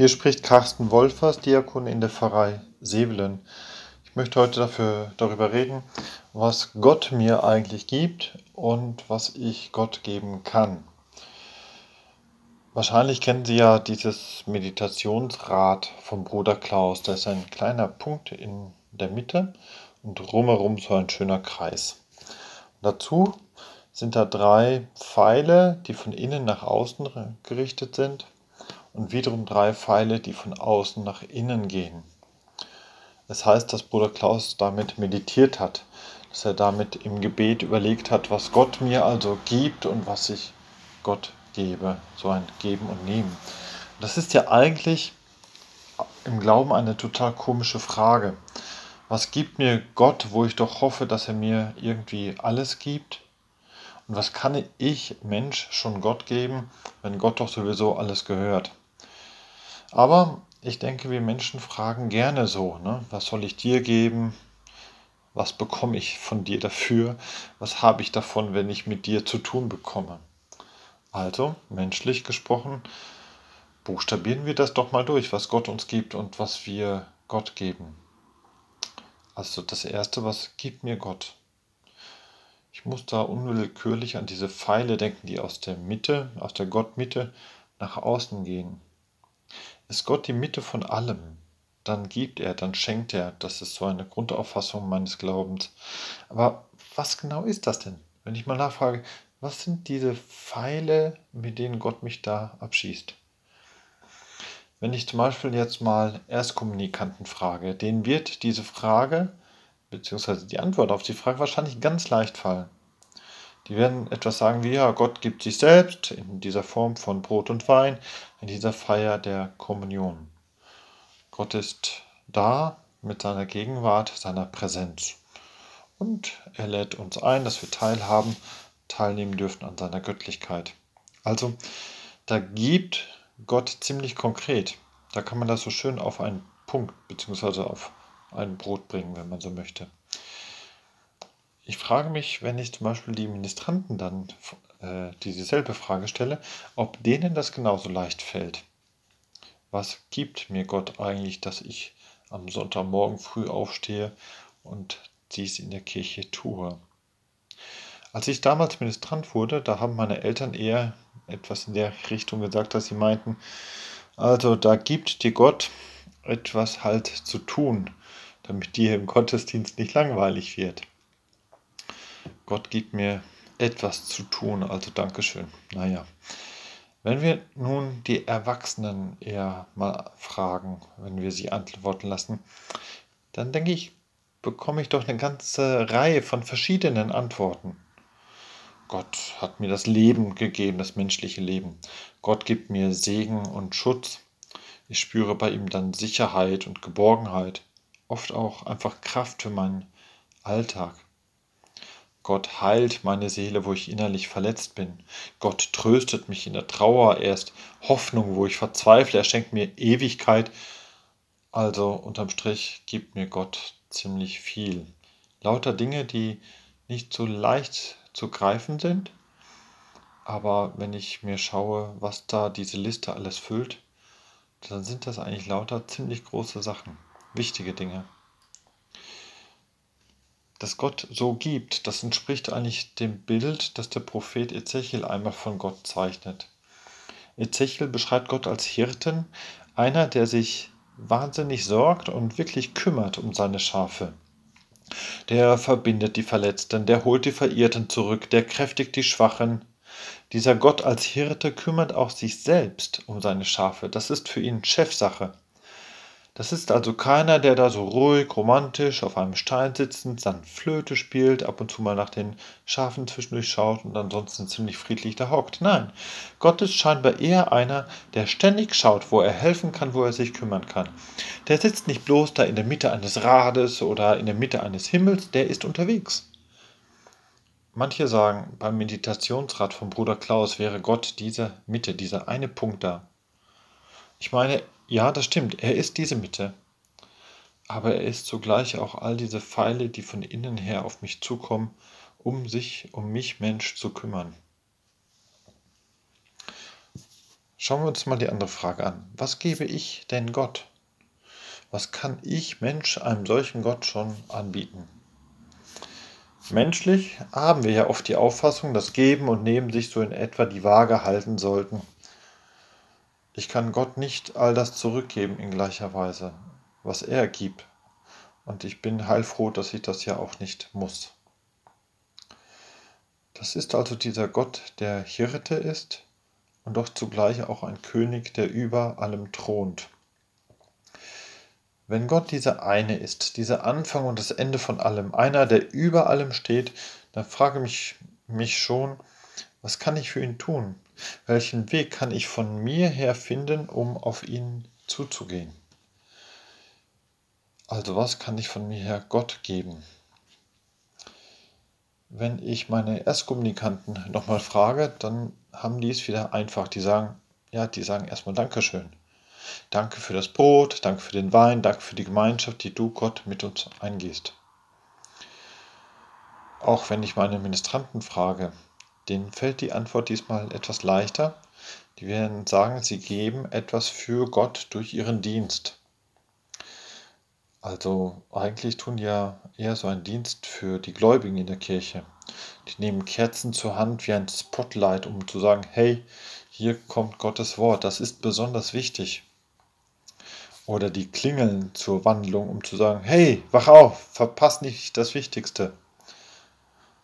Hier spricht Carsten Wolfers, Diakon in der Pfarrei Sevelen. Ich möchte heute dafür, darüber reden, was Gott mir eigentlich gibt und was ich Gott geben kann. Wahrscheinlich kennen Sie ja dieses Meditationsrad vom Bruder Klaus. Da ist ein kleiner Punkt in der Mitte und drumherum so ein schöner Kreis. dazu sind da drei Pfeile, die von innen nach außen gerichtet sind und wiederum drei Pfeile, die von außen nach innen gehen. Das heißt, dass Bruder Klaus damit meditiert hat, dass er damit im Gebet überlegt hat, was Gott mir also gibt und was ich Gott gebe. So ein Geben und Nehmen. Das ist ja eigentlich im Glauben eine total komische Frage. Was gibt mir Gott, wo ich doch hoffe, dass er mir irgendwie alles gibt? Und was kann ich, Mensch, schon Gott geben, wenn Gott doch sowieso alles gehört? Aber ich denke, wir Menschen fragen gerne so, ne? was soll ich dir geben? Was bekomme ich von dir dafür? Was habe ich davon, wenn ich mit dir zu tun bekomme? Also, menschlich gesprochen, buchstabieren wir das doch mal durch, was Gott uns gibt und was wir Gott geben. Also das Erste, was gibt mir Gott? Ich muss da unwillkürlich an diese Pfeile denken, die aus der Mitte, aus der Gottmitte nach außen gehen. Ist Gott die Mitte von allem, dann gibt er, dann schenkt er. Das ist so eine Grundauffassung meines Glaubens. Aber was genau ist das denn? Wenn ich mal nachfrage, was sind diese Pfeile, mit denen Gott mich da abschießt? Wenn ich zum Beispiel jetzt mal Erstkommunikanten frage, denen wird diese Frage beziehungsweise die Antwort auf die Frage wahrscheinlich ganz leicht fallen. Die werden etwas sagen wie, ja, Gott gibt sich selbst in dieser Form von Brot und Wein, in dieser Feier der Kommunion. Gott ist da mit seiner Gegenwart, seiner Präsenz. Und er lädt uns ein, dass wir teilhaben, teilnehmen dürfen an seiner Göttlichkeit. Also, da gibt Gott ziemlich konkret. Da kann man das so schön auf einen Punkt bzw. auf ein Brot bringen, wenn man so möchte. Ich frage mich, wenn ich zum Beispiel die Ministranten dann äh, dieselbe Frage stelle, ob denen das genauso leicht fällt. Was gibt mir Gott eigentlich, dass ich am Sonntagmorgen früh aufstehe und dies in der Kirche tue? Als ich damals Ministrant wurde, da haben meine Eltern eher etwas in der Richtung gesagt, dass sie meinten, also da gibt dir Gott etwas halt zu tun, damit dir im Gottesdienst nicht langweilig wird. Gott gibt mir etwas zu tun, also Dankeschön. Naja, wenn wir nun die Erwachsenen eher mal fragen, wenn wir sie antworten lassen, dann denke ich, bekomme ich doch eine ganze Reihe von verschiedenen Antworten. Gott hat mir das Leben gegeben, das menschliche Leben. Gott gibt mir Segen und Schutz. Ich spüre bei ihm dann Sicherheit und Geborgenheit, oft auch einfach Kraft für meinen Alltag. Gott heilt meine Seele, wo ich innerlich verletzt bin. Gott tröstet mich in der Trauer. Er ist Hoffnung, wo ich verzweifle. Er schenkt mir Ewigkeit. Also unterm Strich gibt mir Gott ziemlich viel. Lauter Dinge, die nicht so leicht zu greifen sind. Aber wenn ich mir schaue, was da diese Liste alles füllt, dann sind das eigentlich lauter ziemlich große Sachen, wichtige Dinge dass Gott so gibt, das entspricht eigentlich dem Bild, das der Prophet Ezechiel einmal von Gott zeichnet. Ezechiel beschreibt Gott als Hirten, einer, der sich wahnsinnig sorgt und wirklich kümmert um seine Schafe. Der verbindet die Verletzten, der holt die Verirrten zurück, der kräftigt die Schwachen. Dieser Gott als Hirte kümmert auch sich selbst um seine Schafe. Das ist für ihn Chefsache. Das ist also keiner, der da so ruhig, romantisch auf einem Stein sitzend seine Flöte spielt, ab und zu mal nach den Schafen zwischendurch schaut und ansonsten ziemlich friedlich da hockt. Nein, Gott ist scheinbar eher einer, der ständig schaut, wo er helfen kann, wo er sich kümmern kann. Der sitzt nicht bloß da in der Mitte eines Rades oder in der Mitte eines Himmels, der ist unterwegs. Manche sagen, beim Meditationsrat von Bruder Klaus wäre Gott diese Mitte, dieser eine Punkt da. Ich meine, ja, das stimmt, er ist diese Mitte. Aber er ist zugleich auch all diese Pfeile, die von innen her auf mich zukommen, um sich, um mich Mensch zu kümmern. Schauen wir uns mal die andere Frage an. Was gebe ich denn Gott? Was kann ich Mensch einem solchen Gott schon anbieten? Menschlich haben wir ja oft die Auffassung, dass Geben und Nehmen sich so in etwa die Waage halten sollten. Ich kann Gott nicht all das zurückgeben in gleicher Weise, was er gibt. Und ich bin heilfroh, dass ich das ja auch nicht muss. Das ist also dieser Gott, der Hirte ist und doch zugleich auch ein König, der über allem thront. Wenn Gott dieser eine ist, dieser Anfang und das Ende von allem, einer, der über allem steht, dann frage mich mich schon, was kann ich für ihn tun? Welchen Weg kann ich von mir her finden, um auf ihn zuzugehen? Also was kann ich von mir her Gott geben? Wenn ich meine Erstkommunikanten nochmal frage, dann haben die es wieder einfach. Die sagen, ja, die sagen erstmal Dankeschön. Danke für das Brot, danke für den Wein, danke für die Gemeinschaft, die du, Gott, mit uns eingehst. Auch wenn ich meine Ministranten frage, denen fällt die Antwort diesmal etwas leichter. Die werden sagen, sie geben etwas für Gott durch ihren Dienst. Also eigentlich tun die ja eher so einen Dienst für die Gläubigen in der Kirche. Die nehmen Kerzen zur Hand wie ein Spotlight, um zu sagen, hey, hier kommt Gottes Wort, das ist besonders wichtig oder die klingeln zur Wandlung, um zu sagen, hey, wach auf, verpass nicht das Wichtigste.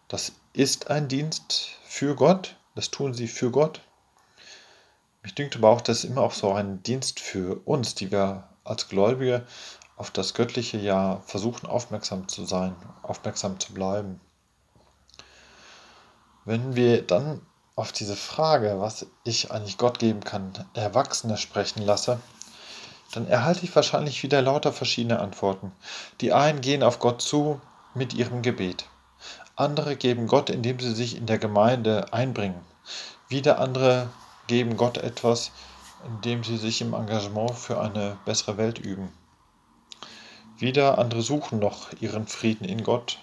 Das ist ein Dienst für Gott, das tun sie für Gott. Mich dünkt aber auch, das ist immer auch so ein Dienst für uns, die wir als Gläubige auf das Göttliche ja versuchen aufmerksam zu sein, aufmerksam zu bleiben. Wenn wir dann auf diese Frage, was ich eigentlich Gott geben kann, Erwachsene sprechen lasse, dann erhalte ich wahrscheinlich wieder lauter verschiedene Antworten. Die einen gehen auf Gott zu mit ihrem Gebet. Andere geben Gott, indem sie sich in der Gemeinde einbringen. Wieder andere geben Gott etwas, indem sie sich im Engagement für eine bessere Welt üben. Wieder andere suchen noch ihren Frieden in Gott.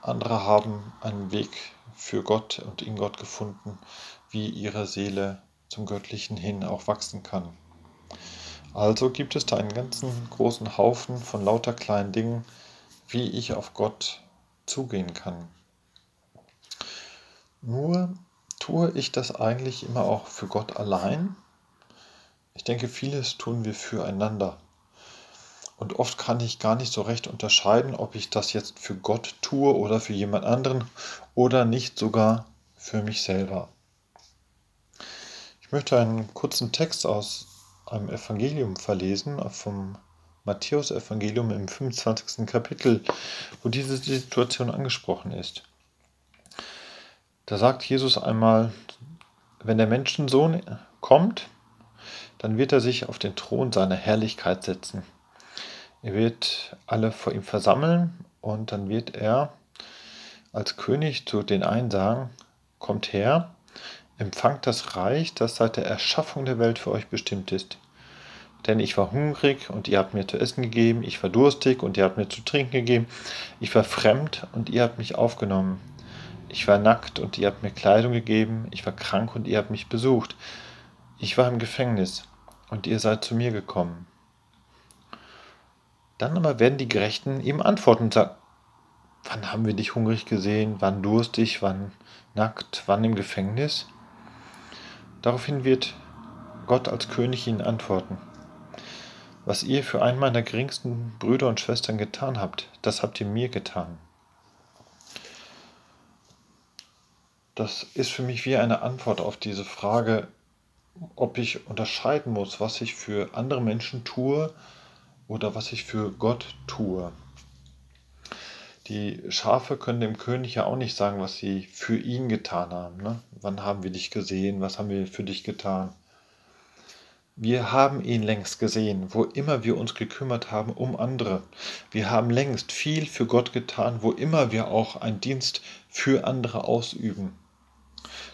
Andere haben einen Weg für Gott und in Gott gefunden, wie ihre Seele zum Göttlichen hin auch wachsen kann. Also gibt es da einen ganzen großen Haufen von lauter kleinen Dingen, wie ich auf Gott zugehen kann. Nur tue ich das eigentlich immer auch für Gott allein? Ich denke, vieles tun wir füreinander. Und oft kann ich gar nicht so recht unterscheiden, ob ich das jetzt für Gott tue oder für jemand anderen oder nicht sogar für mich selber. Ich möchte einen kurzen Text aus einem Evangelium verlesen, vom Matthäus-Evangelium im 25. Kapitel, wo diese Situation angesprochen ist. Da sagt Jesus einmal, wenn der Menschensohn kommt, dann wird er sich auf den Thron seiner Herrlichkeit setzen. Er wird alle vor ihm versammeln und dann wird er als König zu den einen sagen, kommt her, Empfangt das Reich, das seit der Erschaffung der Welt für euch bestimmt ist. Denn ich war hungrig und ihr habt mir zu essen gegeben, ich war durstig und ihr habt mir zu trinken gegeben, ich war fremd und ihr habt mich aufgenommen. Ich war nackt und ihr habt mir Kleidung gegeben, ich war krank und ihr habt mich besucht. Ich war im Gefängnis und ihr seid zu mir gekommen. Dann aber werden die Gerechten ihm antworten und sagen, wann haben wir dich hungrig gesehen, wann durstig, wann nackt, wann im Gefängnis? Daraufhin wird Gott als König ihnen antworten. Was ihr für einen meiner geringsten Brüder und Schwestern getan habt, das habt ihr mir getan. Das ist für mich wie eine Antwort auf diese Frage, ob ich unterscheiden muss, was ich für andere Menschen tue oder was ich für Gott tue. Die Schafe können dem König ja auch nicht sagen, was sie für ihn getan haben. Ne? Wann haben wir dich gesehen? Was haben wir für dich getan? Wir haben ihn längst gesehen, wo immer wir uns gekümmert haben um andere. Wir haben längst viel für Gott getan, wo immer wir auch einen Dienst für andere ausüben.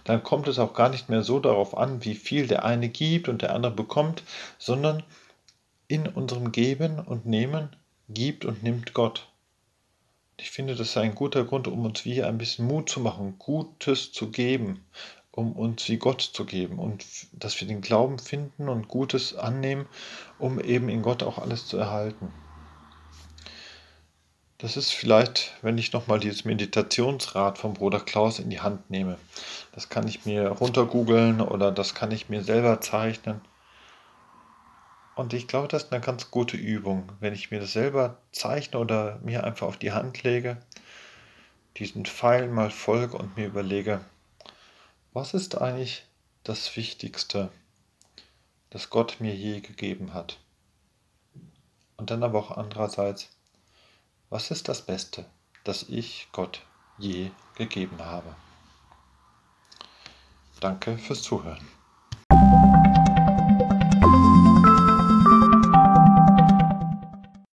Dann kommt es auch gar nicht mehr so darauf an, wie viel der eine gibt und der andere bekommt, sondern in unserem Geben und Nehmen gibt und nimmt Gott. Ich finde, das ist ein guter Grund, um uns wie ein bisschen Mut zu machen, Gutes zu geben um uns wie Gott zu geben und dass wir den Glauben finden und Gutes annehmen, um eben in Gott auch alles zu erhalten. Das ist vielleicht, wenn ich nochmal dieses Meditationsrad vom Bruder Klaus in die Hand nehme. Das kann ich mir runtergoogeln oder das kann ich mir selber zeichnen. Und ich glaube, das ist eine ganz gute Übung, wenn ich mir das selber zeichne oder mir einfach auf die Hand lege, diesen Pfeil mal folge und mir überlege, was ist eigentlich das Wichtigste, das Gott mir je gegeben hat? Und dann aber auch andererseits, was ist das Beste, das ich Gott je gegeben habe? Danke fürs Zuhören.